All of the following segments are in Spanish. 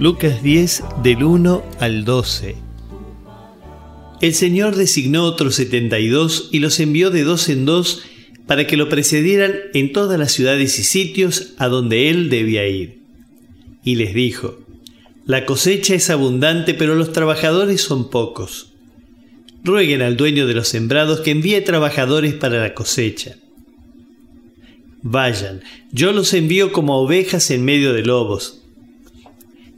Lucas 10 del 1 al 12. El Señor designó otros setenta y dos y los envió de dos en dos para que lo precedieran en todas las ciudades y sitios a donde él debía ir. Y les dijo, La cosecha es abundante, pero los trabajadores son pocos. Rueguen al dueño de los sembrados que envíe trabajadores para la cosecha. Vayan, yo los envío como ovejas en medio de lobos.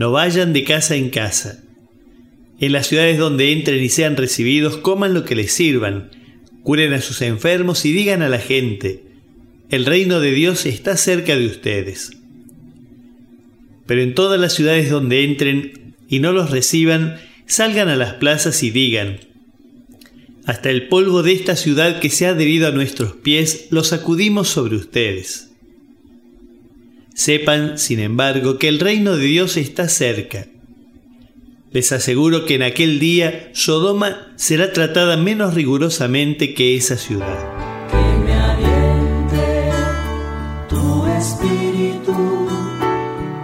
No vayan de casa en casa. En las ciudades donde entren y sean recibidos, coman lo que les sirvan, curen a sus enfermos y digan a la gente, el reino de Dios está cerca de ustedes. Pero en todas las ciudades donde entren y no los reciban, salgan a las plazas y digan, hasta el polvo de esta ciudad que se ha adherido a nuestros pies lo sacudimos sobre ustedes. Sepan, sin embargo, que el reino de Dios está cerca. Les aseguro que en aquel día Sodoma será tratada menos rigurosamente que esa ciudad. Que me aliente tu espíritu,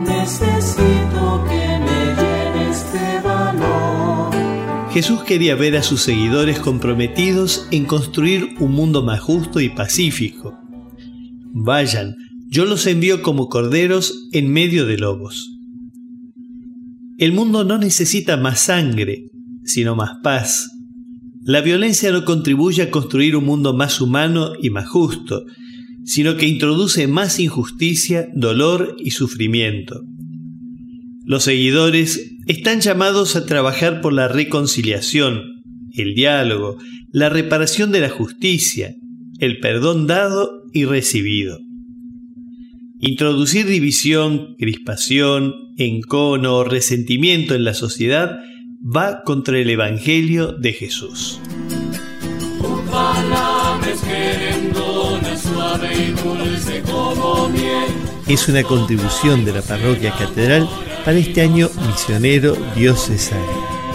necesito que me llenes de valor. Jesús quería ver a sus seguidores comprometidos en construir un mundo más justo y pacífico. Vayan, yo los envío como corderos en medio de lobos. El mundo no necesita más sangre, sino más paz. La violencia no contribuye a construir un mundo más humano y más justo, sino que introduce más injusticia, dolor y sufrimiento. Los seguidores están llamados a trabajar por la reconciliación, el diálogo, la reparación de la justicia, el perdón dado y recibido. Introducir división, crispación, encono resentimiento en la sociedad va contra el Evangelio de Jesús. Es una contribución de la parroquia catedral para este año misionero diocesano.